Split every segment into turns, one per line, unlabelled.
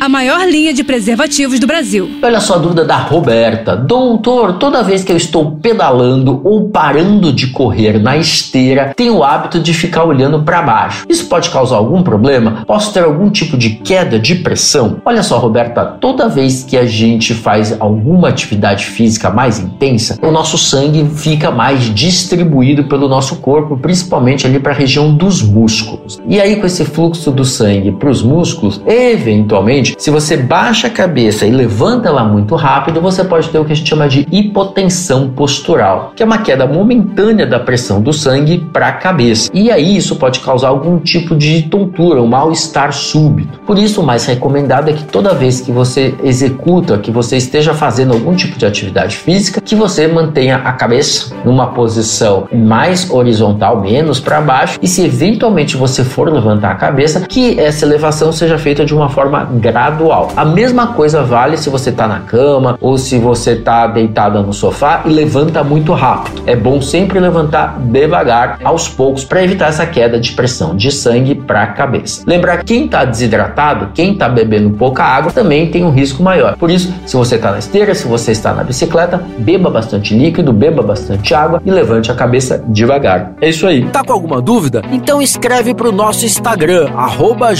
a maior linha de preservativos do Brasil.
Olha só a dúvida da Roberta. Doutor, toda vez que eu estou pedalando ou parando de correr na esteira, tenho o hábito de ficar olhando para baixo. Isso pode causar algum problema? Posso ter algum tipo de queda de pressão? Olha só, Roberta, toda vez que a gente faz alguma atividade física mais intensa, o nosso sangue fica mais distribuído pelo nosso corpo, principalmente ali para a região dos músculos. E aí, com esse fluxo do sangue para os músculos, eventualmente se você baixa a cabeça e levanta ela muito rápido, você pode ter o que a gente chama de hipotensão postural, que é uma queda momentânea da pressão do sangue para a cabeça. E aí isso pode causar algum tipo de tontura, um mal-estar súbito. Por isso, o mais recomendado é que toda vez que você executa, que você esteja fazendo algum tipo de atividade física, que você mantenha a cabeça numa posição mais horizontal, menos para baixo, e se eventualmente você for levantar a cabeça, que essa elevação seja feita de uma forma gradual gradual. A mesma coisa vale se você está na cama ou se você está deitada no sofá e levanta muito rápido. É bom sempre levantar devagar, aos poucos, para evitar essa queda de pressão de sangue para a cabeça. Lembrar quem está desidratado, quem está bebendo pouca água, também tem um risco maior. Por isso, se você está na esteira, se você está na bicicleta, beba bastante líquido, beba bastante água e levante a cabeça devagar. É isso aí.
Tá com alguma dúvida? Então escreve para o nosso Instagram, arroba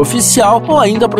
Oficial, ou ainda para